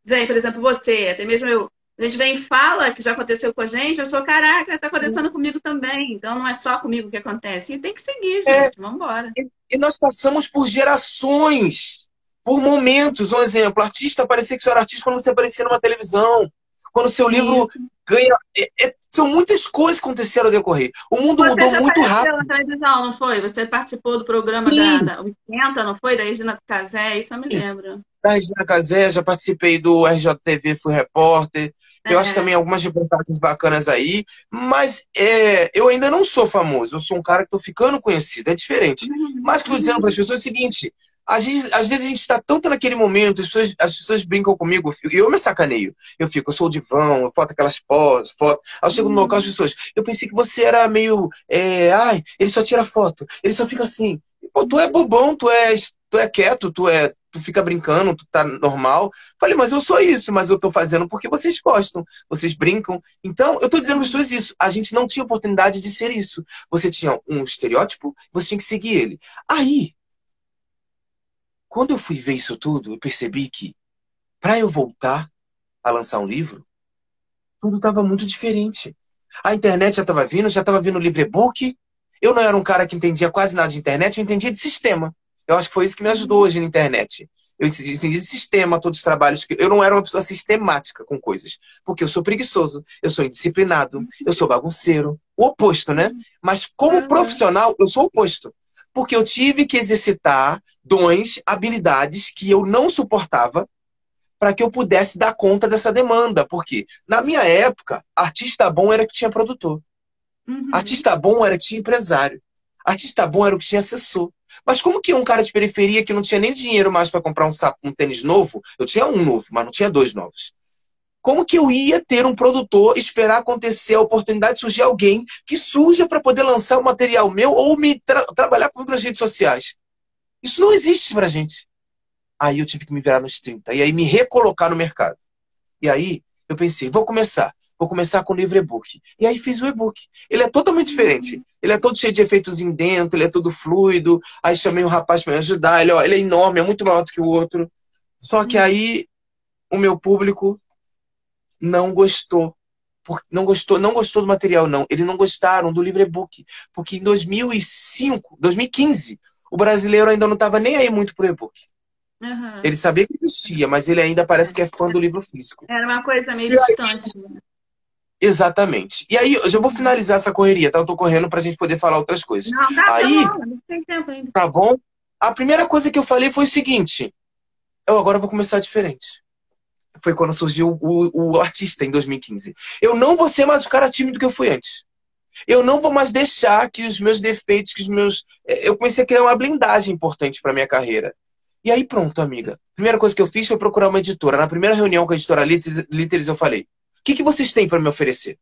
vem, por exemplo, você, até mesmo eu, a gente vem e fala que já aconteceu com a gente, eu sou, caraca, está acontecendo comigo também. Então não é só comigo que acontece. E tem que seguir, é. gente. É, Vamos embora. E nós passamos por gerações, por momentos. Um exemplo, artista parecia que você era artista quando você aparecia numa televisão. Quando o seu livro Sim. ganha. É, é, são muitas coisas que aconteceram a decorrer. O mundo você mudou muito rápido. na televisão, não foi? Você participou do programa Sim. da, da 80, não foi? Da Regina Casé, isso eu me lembro da Regina Casé, já participei do RJTV, fui repórter. Eu uhum. acho também algumas reportagens bacanas aí, mas é, eu ainda não sou famoso, eu sou um cara que estou ficando conhecido, é diferente. Uhum. Mas o que eu estou dizendo para as pessoas é o seguinte: às vezes, às vezes a gente está tanto naquele momento, as pessoas, as pessoas brincam comigo, e eu me sacaneio. Eu fico, eu sou o divão, eu foto aquelas poses, foto. Aí eu chego no local, as pessoas, eu pensei que você era meio, é, ai, ele só tira foto, ele só fica assim. Pô, tu é bobão, tu é, tu é quieto, tu é, tu fica brincando, tu tá normal. Falei, mas eu sou isso, mas eu tô fazendo porque vocês gostam, vocês brincam. Então, eu tô dizendo para as pessoas isso. A gente não tinha oportunidade de ser isso. Você tinha um estereótipo, você tinha que seguir ele. Aí, quando eu fui ver isso tudo, eu percebi que para eu voltar a lançar um livro, tudo estava muito diferente. A internet já estava vindo, já estava vindo o livro e-book. Eu não era um cara que entendia quase nada de internet, eu entendia de sistema. Eu acho que foi isso que me ajudou hoje na internet. Eu entendi de sistema, todos os trabalhos. que Eu não era uma pessoa sistemática com coisas. Porque eu sou preguiçoso, eu sou indisciplinado, eu sou bagunceiro. O oposto, né? Mas como profissional, eu sou o oposto. Porque eu tive que exercitar dons, habilidades que eu não suportava para que eu pudesse dar conta dessa demanda. Porque na minha época, artista bom era que tinha produtor. Uhum. Artista bom era que tinha empresário. Artista bom era o que tinha assessor. Mas como que um cara de periferia que não tinha nem dinheiro mais para comprar um, sapo, um tênis novo, eu tinha um novo, mas não tinha dois novos. Como que eu ia ter um produtor, esperar acontecer a oportunidade de surgir alguém que surja para poder lançar o um material meu ou me tra trabalhar comigo nas redes sociais? Isso não existe pra gente. Aí eu tive que me virar nos 30 e aí me recolocar no mercado. E aí eu pensei, vou começar vou começar com o livro e-book. E aí fiz o e-book. Ele é totalmente diferente. Ele é todo cheio de efeitos em dentro, ele é todo fluido. Aí chamei um rapaz para me ajudar. Ele, ó, ele é enorme, é muito maior do que o outro. Só que aí o meu público não gostou. Não gostou, não gostou do material, não. Eles não gostaram do livro e-book. Porque em 2005, 2015, o brasileiro ainda não estava nem aí muito pro e-book. Uhum. Ele sabia que existia, mas ele ainda parece que é fã do livro físico. Era uma coisa meio distante. Né? Exatamente. E aí, eu já vou finalizar essa correria, tá? Eu tô correndo pra gente poder falar outras coisas. Não, tá, aí, bom, não tem tempo ainda. Tá bom? A primeira coisa que eu falei foi o seguinte: eu agora vou começar diferente foi quando surgiu o, o artista em 2015. Eu não vou ser mais o cara tímido que eu fui antes. Eu não vou mais deixar que os meus defeitos, que os meus. É, eu comecei a criar uma blindagem importante para minha carreira. E aí, pronto, amiga. Primeira coisa que eu fiz foi procurar uma editora. Na primeira reunião com a editora Literis, eu falei: o que, que vocês têm para me oferecer?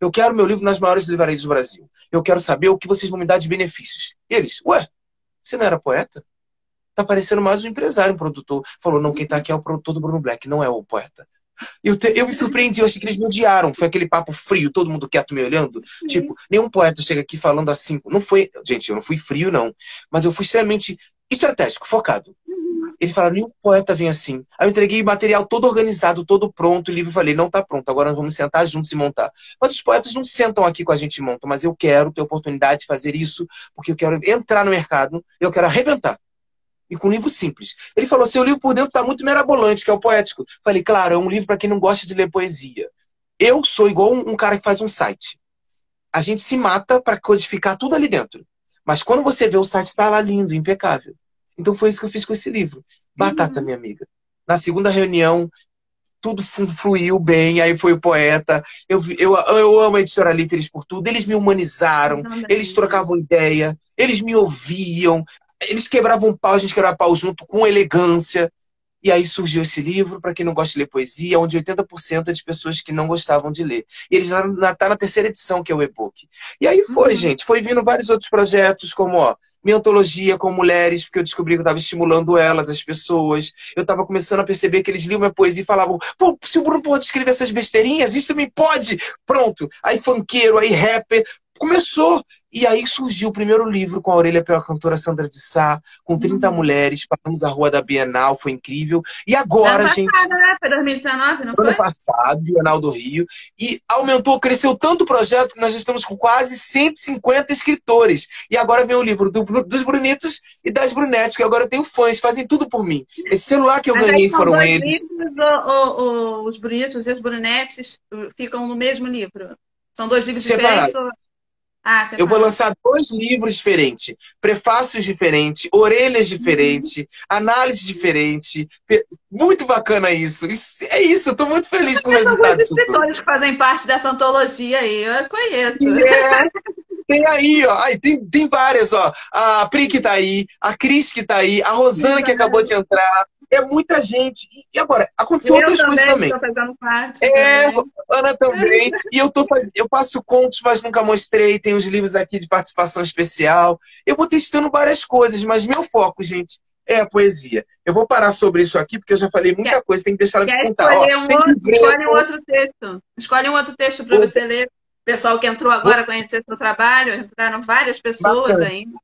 Eu quero meu livro nas maiores livrarias do Brasil. Eu quero saber o que vocês vão me dar de benefícios. E eles, ué, você não era poeta? tá parecendo mais um empresário, um produtor. Falou, não, quem tá aqui é o produtor do Bruno Black, não é o poeta. Eu, te, eu me surpreendi, eu achei que eles me odiaram. Foi aquele papo frio, todo mundo quieto me olhando. Sim. Tipo, nenhum poeta chega aqui falando assim. Não foi, gente, eu não fui frio, não. Mas eu fui extremamente estratégico, focado. Uhum. Ele falou, nenhum poeta vem assim. Aí eu entreguei material todo organizado, todo pronto, o livro falei, não tá pronto, agora vamos sentar juntos e montar. Mas os poetas não sentam aqui com a gente e montam, mas eu quero ter oportunidade de fazer isso, porque eu quero entrar no mercado, eu quero arrebentar e com um livro simples. Ele falou: seu livro por dentro está muito merabolante, que é o poético. Falei, claro, é um livro para quem não gosta de ler poesia. Eu sou igual um, cara que faz um site. A gente se mata para codificar tudo ali dentro. Mas quando você vê o site, está lá lindo, impecável. Então foi isso que eu fiz com esse livro. Batata, uhum. minha amiga. Na segunda reunião, tudo fluiu bem, aí foi o poeta. Eu, eu, eu amo a editora Líteres por tudo. Eles me humanizaram, eles trocavam ideia, eles me ouviam eles quebravam pau, a gente quebrava pau junto com elegância. E aí surgiu esse livro, para quem não gosta de ler poesia, onde 80% é de pessoas que não gostavam de ler. E ele já está na terceira edição, que é o e-book. E aí foi, uhum. gente. Foi vindo vários outros projetos, como ó, minha antologia com mulheres, porque eu descobri que eu estava estimulando elas, as pessoas. Eu estava começando a perceber que eles liam minha poesia e falavam: pô, se o Bruno pode escrever essas besteirinhas, isso também pode. Pronto. Aí funkeiro, aí rapper, começou. E aí surgiu o primeiro livro com a orelha pela cantora Sandra de Sá, com 30 uhum. mulheres, passamos a rua da Bienal, foi incrível. E agora, ano gente. Passado, né? Foi 2019, não foi? Ano passado, Bienal do Rio. E aumentou, cresceu tanto o projeto que nós já estamos com quase 150 escritores. E agora vem o livro do, dos Brunitos e das Brunettes, que agora eu tenho fãs, fazem tudo por mim. Esse celular que eu Mas ganhei foram eles. Livros, ou, ou, ou, os Brunitos e as Brunettes ficam no mesmo livro? São dois livros Separado. diferentes? Ah, eu vou lançar dois livros diferentes, prefácios diferentes, orelhas diferentes, análise diferente. Muito bacana isso. isso é isso, eu tô muito feliz com o resultado. Tem escritores que fazem parte dessa antologia aí, eu conheço. É. Tem aí, ó. Tem, tem várias, ó. A Pri que tá aí, a Cris que tá aí, a Rosana que acabou de entrar, é muita gente. E agora, aconteceu eu outras coisas também. Parte, é, também. Ana também. e eu tô fazendo, eu faço contos, mas nunca mostrei. Tem os livros aqui de participação especial. Eu vou testando várias coisas, mas meu foco, gente, é a poesia. Eu vou parar sobre isso aqui, porque eu já falei muita coisa, tem que deixar ela me contar. Escolhe, Ó, um outro, escolhe um outro texto. Escolhe um outro texto para você ler. Pessoal que entrou agora conhecer seu trabalho, entraram várias pessoas Bacana. ainda.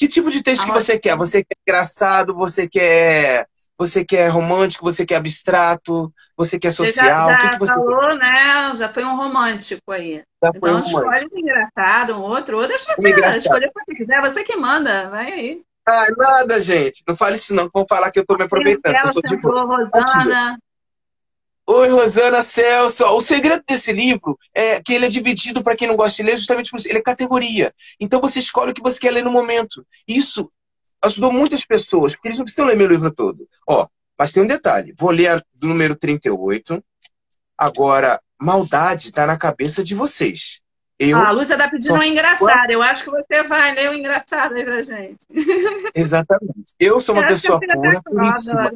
Que tipo de texto que você quer? Você quer engraçado? Você quer você quer romântico? Você quer abstrato? Você quer social? Você já, já o que, que você falou, quer? né? Já foi um romântico aí. Já então um escolhe um engraçado, um outro, ou deixa você um escolher o que você quiser. Você que manda, vai aí. Ah, nada, gente. Não fale isso não, vão falar que eu tô me aproveitando. Eu sou de boa. Rosana. Oi, Rosana Celso. O segredo desse livro é que ele é dividido para quem não gosta de ler, justamente por isso. Ele é categoria. Então você escolhe o que você quer ler no momento. Isso ajudou muitas pessoas, porque eles não precisam ler meu livro todo. Ó, mas tem um detalhe. Vou ler do número 38. Agora, maldade está na cabeça de vocês. Eu ah, a Lúcia está pedindo um engraçado. Eu acho que você vai ler o um engraçado aí pra gente. Exatamente. Eu sou uma eu pessoa pura, puríssima.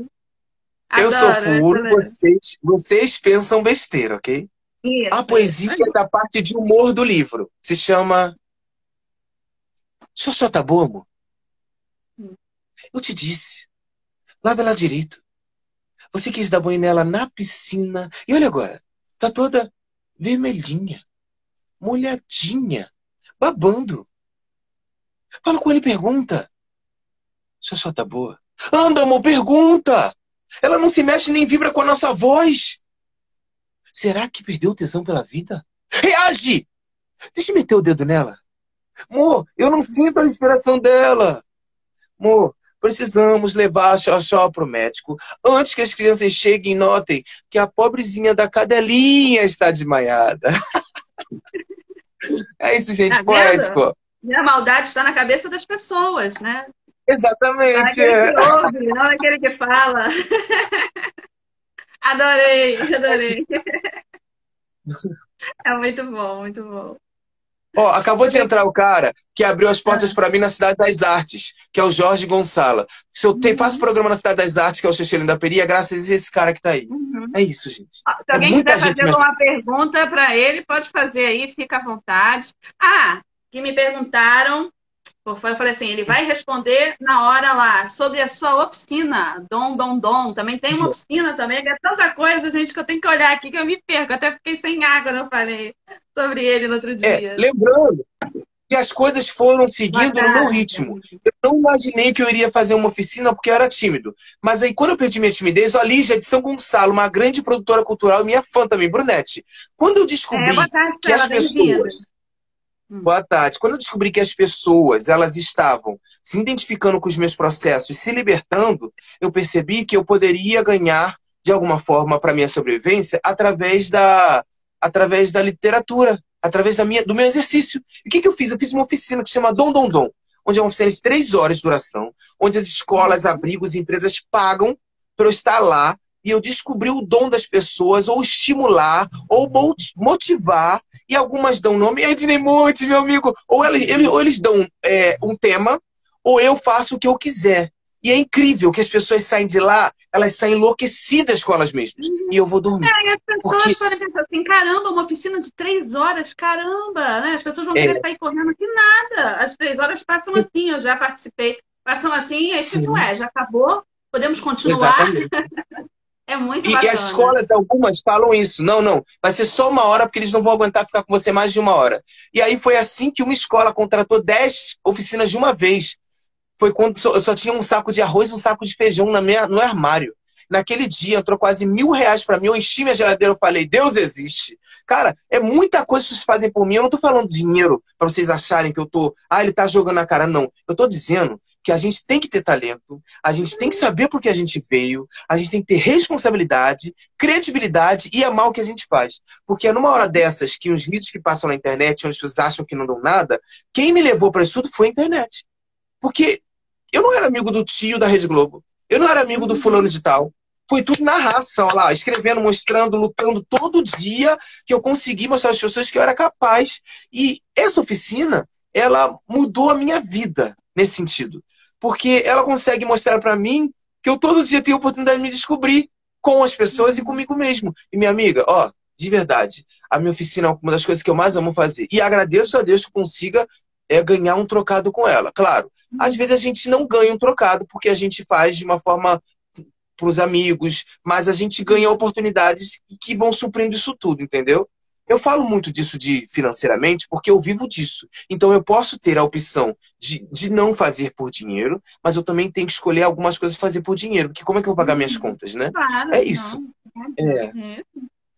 Eu sou puro, vocês, vocês pensam besteira, ok? Isso. A poesia é da parte de humor do livro. Se chama. Xoxota Bomo. Hum. Eu te disse. Lava ela direito. Você quis dar banho nela na piscina. E olha agora. Tá toda vermelhinha. Molhadinha. Babando. Fala com ele e pergunta. Xoxota boa. Anda, amor, pergunta. Ela não se mexe nem vibra com a nossa voz. Será que perdeu o tesão pela vida? Reage! Deixa eu meter o dedo nela. Amor, eu não sinto a inspiração dela. Amor, precisamos levar a Xoxó para o médico antes que as crianças cheguem e notem que a pobrezinha da cadelinha está desmaiada. é isso, gente, tá poético. E a maldade está na cabeça das pessoas, né? Exatamente. Não é. que ouve, não é aquele que fala. adorei, adorei. É muito bom, muito bom. Ó, acabou de entrar o cara que abriu as portas ah. para mim na Cidade das Artes, que é o Jorge Gonçala. Se eu te, uhum. faço programa na Cidade das Artes, que é o Xexelino da Peri, é graças a esse cara que tá aí. Uhum. É isso, gente. Se é alguém quiser fazer alguma pergunta para ele, pode fazer aí, fica à vontade. Ah, que me perguntaram eu falei assim, ele vai responder na hora lá sobre a sua oficina, Dom, Dom, Dom. Também tem uma oficina também, que é tanta coisa, gente, que eu tenho que olhar aqui que eu me perco. Até fiquei sem água quando eu falei sobre ele no outro é, dia. É, lembrando que as coisas foram seguindo no meu ritmo. Eu não imaginei que eu iria fazer uma oficina porque eu era tímido. Mas aí, quando eu perdi minha timidez, a Lígia de São Gonçalo, uma grande produtora cultural, minha fã também, Brunete. Quando eu descobri é, tarde, que as pessoas Hum. Boa tarde. Quando eu descobri que as pessoas elas estavam se identificando com os meus processos, se libertando, eu percebi que eu poderia ganhar de alguma forma para minha sobrevivência através da através da literatura, através da minha, do meu exercício. E o que, que eu fiz? Eu fiz uma oficina que se chama Dom Dom Dom, onde é uma oficina de três horas de duração, onde as escolas, abrigos e empresas pagam para eu estar lá e eu descobri o dom das pessoas, ou estimular, ou motivar, e algumas dão nome, Ednei Monte, meu amigo, ou eles, ou eles dão é, um tema, ou eu faço o que eu quiser. E é incrível que as pessoas saem de lá, elas saem enlouquecidas com elas mesmas. Uhum. E eu vou dormir. É, e as pessoas porque... podem pensar assim, caramba, uma oficina de três horas, caramba, né? As pessoas vão querer é. sair correndo aqui, nada. As três horas passam assim, eu já participei. Passam assim, e aí tipo, é, já acabou, podemos continuar. É muito e, bacana. E as escolas, algumas, falam isso. Não, não, vai ser só uma hora, porque eles não vão aguentar ficar com você mais de uma hora. E aí foi assim que uma escola contratou 10 oficinas de uma vez. Foi quando eu só tinha um saco de arroz e um saco de feijão na minha, no armário. Naquele dia entrou quase mil reais para mim. Eu enchi minha geladeira, eu falei, Deus existe. Cara, é muita coisa que vocês fazem por mim. Eu não tô falando dinheiro para vocês acharem que eu tô. Ah, ele tá jogando na cara. Não. Eu tô dizendo que a gente tem que ter talento, a gente tem que saber por que a gente veio, a gente tem que ter responsabilidade, credibilidade e amar o que a gente faz. Porque é numa hora dessas que os vídeos que passam na internet, onde as pessoas acham que não dão nada, quem me levou para isso tudo foi a internet. Porque eu não era amigo do tio da Rede Globo, eu não era amigo do fulano de tal. Foi tudo na raça, lá, escrevendo, mostrando, lutando todo dia que eu consegui mostrar às pessoas que eu era capaz. E essa oficina, ela mudou a minha vida nesse sentido porque ela consegue mostrar para mim que eu todo dia tenho a oportunidade de me descobrir com as pessoas e comigo mesmo. E minha amiga, ó, de verdade, a minha oficina é uma das coisas que eu mais amo fazer. E agradeço a Deus que consiga é, ganhar um trocado com ela. Claro, às vezes a gente não ganha um trocado porque a gente faz de uma forma para os amigos, mas a gente ganha oportunidades que vão suprindo isso tudo, entendeu? Eu falo muito disso de financeiramente porque eu vivo disso. Então eu posso ter a opção de, de não fazer por dinheiro, mas eu também tenho que escolher algumas coisas fazer por dinheiro. Porque como é que eu vou pagar minhas uhum. contas, né? Claro, é isso. Não. É. é.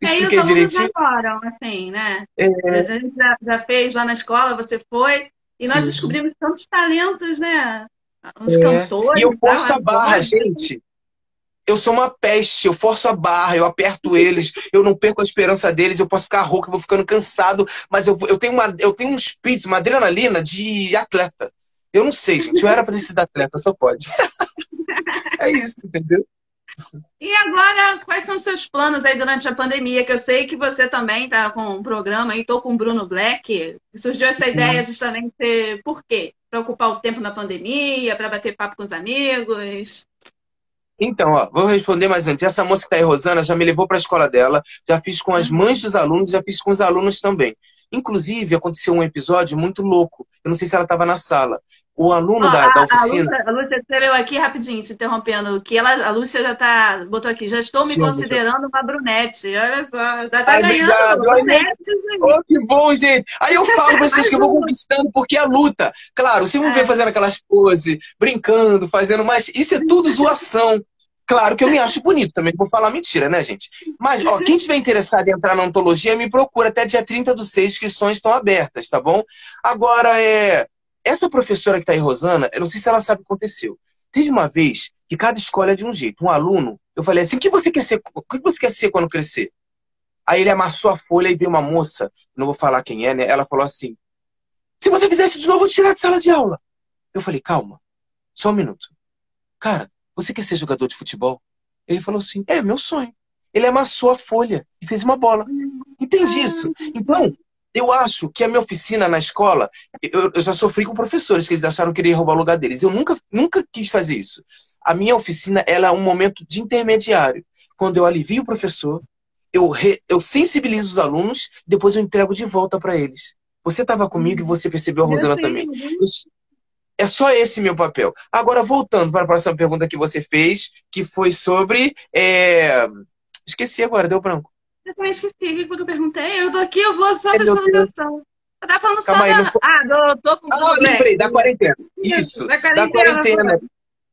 Expliquei direitinho. Agora, assim, né? É. A gente já, já, fez lá na escola, você foi, e nós Sim. descobrimos tantos talentos, né? Uns é. cantores. E eu forço a barra, gente eu sou uma peste, eu forço a barra, eu aperto eles, eu não perco a esperança deles, eu posso ficar rouco, eu vou ficando cansado, mas eu, eu, tenho, uma, eu tenho um espírito, uma adrenalina de atleta. Eu não sei, gente, eu era para ser atleta, só pode. é isso, entendeu? E agora, quais são os seus planos aí durante a pandemia? Que eu sei que você também está com um programa aí, estou com o Bruno Black. Surgiu essa ideia justamente por quê? Para ocupar o tempo na pandemia, para bater papo com os amigos? Então, ó, vou responder mais antes. Essa moça que está aí, Rosana, já me levou para a escola dela, já fiz com as mães dos alunos, já fiz com os alunos também. Inclusive, aconteceu um episódio muito louco. Eu não sei se ela estava na sala. O aluno da, da, oficina. A Lúcia, a Lúcia escreveu aqui rapidinho, se interrompendo, que ela, a Lúcia já está. botou aqui, já estou me Sim, considerando uma brunete. Olha só, já está ganhando. Brunete, oh, que bom, gente. Aí eu falo para vocês que eu vou conquistando, porque é a luta. Claro, se me é. ver fazendo aquelas poses, brincando, fazendo, mas isso é tudo zoação. Claro que eu me acho bonito, também vou falar mentira, né, gente? Mas, ó, quem tiver interessado em entrar na ontologia, me procura. Até dia 30 do 6, inscrições estão abertas, tá bom? Agora, é... essa professora que tá aí, Rosana, eu não sei se ela sabe o que aconteceu. Teve uma vez que cada escola é de um jeito. Um aluno, eu falei assim, o que você quer ser, o que você quer ser quando crescer? Aí ele amassou a folha e veio uma moça, não vou falar quem é, né? Ela falou assim, se você fizesse de novo, eu vou tirar de sala de aula. Eu falei, calma, só um minuto. Cara, você quer ser jogador de futebol? Ele falou assim: É, meu sonho. Ele amassou a folha e fez uma bola. Entende isso? Então, eu acho que a minha oficina na escola, eu, eu, já sofri com professores que eles acharam que eu ia roubar o lugar deles. Eu nunca, nunca quis fazer isso. A minha oficina, ela é um momento de intermediário. Quando eu alivio o professor, eu, re, eu sensibilizo os alunos, depois eu entrego de volta para eles. Você estava comigo e você percebeu a Rosana também. Eu, é só esse meu papel. Agora, voltando para a próxima pergunta que você fez, que foi sobre. É... Esqueci agora, deu branco. Eu também esqueci o que eu perguntei. Eu tô aqui, eu vou só prestando atenção. Eu tava falando Calma só aí, da... foi... Ah, do, tô com Ah, lembrei, da quarentena. Isso, da quarentena. Da quarentena.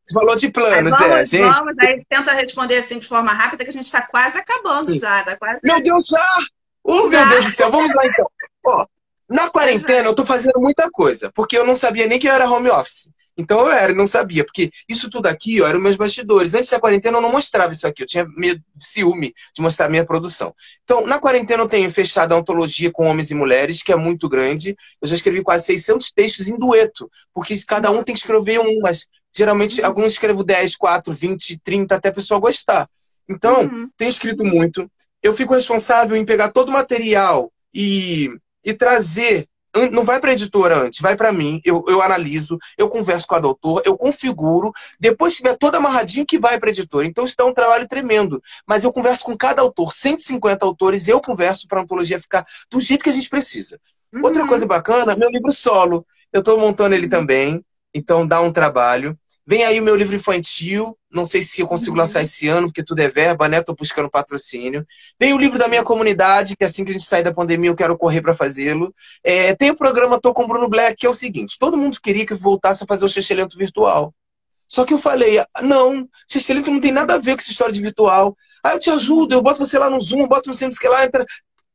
Você falou de planos, vamos, é, gente. Vamos, aí tenta responder assim de forma rápida, que a gente está quase acabando Sim. já. Tá quase... Meu Deus, já! Oh, meu Deus do céu, vamos lá então. Ó, na quarentena, eu tô fazendo muita coisa, porque eu não sabia nem que eu era home office. Então eu era, não sabia, porque isso tudo aqui, ó, eram meus bastidores. Antes da quarentena eu não mostrava isso aqui, eu tinha medo, ciúme de mostrar minha produção. Então, na quarentena eu tenho fechado a antologia com homens e mulheres, que é muito grande. Eu já escrevi quase 600 textos em dueto, porque cada um tem que escrever um, mas geralmente uhum. alguns escrevo 10, 4, 20, 30, até a pessoa gostar. Então, uhum. tenho escrito muito. Eu fico responsável em pegar todo o material e e trazer não vai para a editora antes, vai para mim, eu, eu analiso, eu converso com a doutora, eu configuro, depois tiver todo amarradinho que vai para a editora. Então isso dá um trabalho tremendo. Mas eu converso com cada autor, 150 autores, eu converso para a antologia ficar do jeito que a gente precisa. Uhum. Outra coisa bacana, meu livro solo. Eu estou montando ele também, então dá um trabalho. Vem aí o meu livro infantil. Não sei se eu consigo lançar uhum. esse ano, porque tudo é verba, né? Tô buscando patrocínio. Vem o livro da minha comunidade, que assim que a gente sair da pandemia eu quero correr para fazê-lo. É, tem o programa Tô com o Bruno Black, que é o seguinte: todo mundo queria que eu voltasse a fazer o Xexelento virtual. Só que eu falei, não, Xexelento não tem nada a ver com essa história de virtual. Ah, eu te ajudo, eu boto você lá no Zoom, boto você no que lá, entra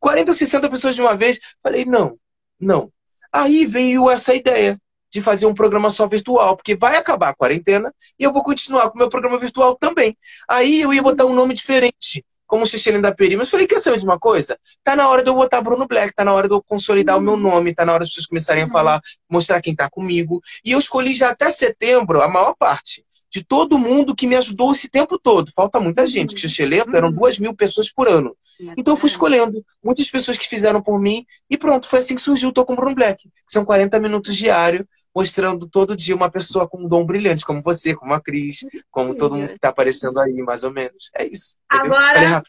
40, 60 pessoas de uma vez. Falei, não, não. Aí veio essa ideia de fazer um programa só virtual, porque vai acabar a quarentena e eu vou continuar com o meu programa virtual também. Aí eu ia botar um nome diferente, como Xixelin da Peri, mas falei, quer saber de uma coisa? Tá na hora de eu botar Bruno Black, tá na hora de eu consolidar uhum. o meu uhum. nome, tá na hora de vocês começarem uhum. a falar, mostrar quem tá comigo. E eu escolhi já até setembro a maior parte de todo mundo que me ajudou esse tempo todo. Falta muita gente, que Xixelento eram uhum. duas mil pessoas por ano. Então eu fui escolhendo muitas pessoas que fizeram por mim e pronto, foi assim que surgiu o Tô com Bruno Black, que são 40 minutos diário mostrando todo dia uma pessoa com um dom brilhante, como você, como a Cris, como todo mundo que está aparecendo aí, mais ou menos. É isso. Agora,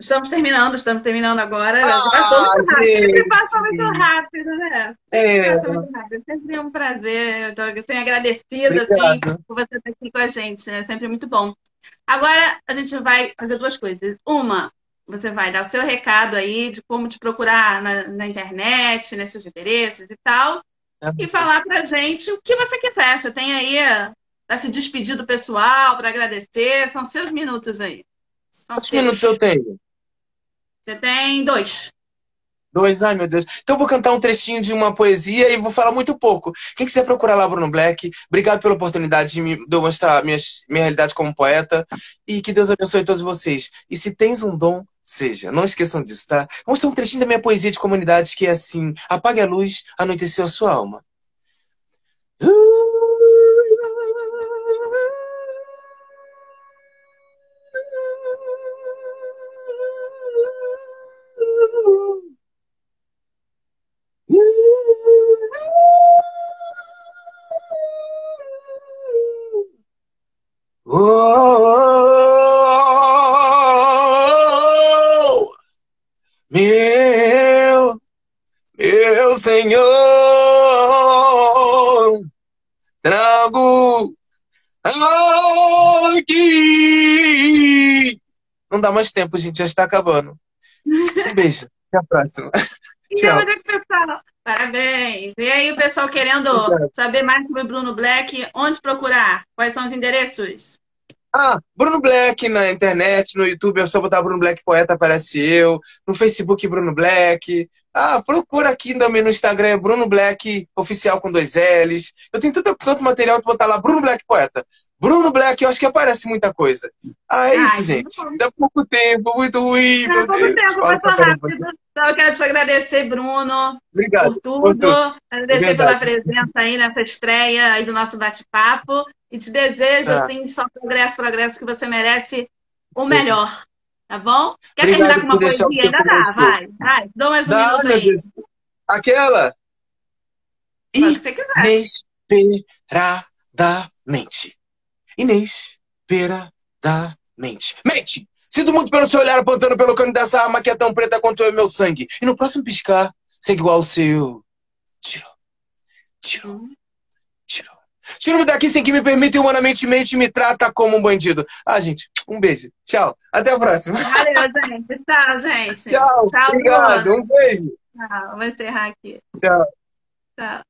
estamos terminando, estamos terminando agora. Ah, passou muito rápido. Sempre passa muito rápido, né? É. Passa muito rápido. Sempre é um prazer. Estou assim, agradecida assim, por você estar aqui com a gente. É sempre muito bom. Agora a gente vai fazer duas coisas. Uma, você vai dar o seu recado aí de como te procurar na, na internet, nesses seus endereços e tal. É. e falar pra gente o que você quiser. Você tem aí para se despedir do pessoal, para agradecer. São seus minutos aí. São Quantos seus. minutos eu tenho? Você tem dois. Dois, ai meu Deus. Então eu vou cantar um trechinho de uma poesia e vou falar muito pouco. Quem quiser procurar lá Bruno Black, obrigado pela oportunidade de me de mostrar minha, minha realidade como poeta e que Deus abençoe todos vocês. E se tens um dom, seja. Não esqueçam disso, tá? Vou mostrar um trechinho da minha poesia de comunidade que é assim: apague a luz, anoiteceu a sua alma. Oh, aqui. Não dá mais tempo, gente, já está acabando. Um beijo, até a próxima. Tchau. pessoal. Parabéns. E aí, o pessoal querendo Obrigado. saber mais sobre o Bruno Black, onde procurar? Quais são os endereços? Ah, Bruno Black na internet, no YouTube, é só botar Bruno Black Poeta, aparece eu. No Facebook, Bruno Black. Ah, procura aqui também no Instagram, é Bruno Black Oficial com dois L's. Eu tenho tanto, tanto material para botar lá, Bruno Black Poeta. Bruno Black, eu acho que aparece muita coisa. Ah, é Ai, isso, gente. Dá pouco tempo, muito ruim. Dá pouco Deus. tempo, muito rápido. Então, eu quero te agradecer, Bruno. Obrigado. Por tudo. Por tudo. Agradecer pela presença aí nessa estreia aí do nosso bate-papo. E te desejo, ah. assim, só progresso, progresso, que você merece o melhor. Tá bom? Quer Obrigado terminar com uma poesia? Ainda dá, vai. Vai, dou mais um dá, minuto aí. Deus. Aquela. Inesperadamente. Inesperadamente. Mente! Sinto muito pelo seu olhar apontando pelo cano dessa arma que é tão preta quanto o meu sangue. E no próximo piscar, segue igual ao seu. Tiro. Tiro. Tira-me daqui sem que me permita humanamente mente me trata como um bandido. Ah, gente, um beijo. Tchau. Até a próxima. Valeu, gente. Tchau, gente. Tchau. Tchau obrigado. Um beijo. Tchau. Vou encerrar aqui. Tchau. Tchau.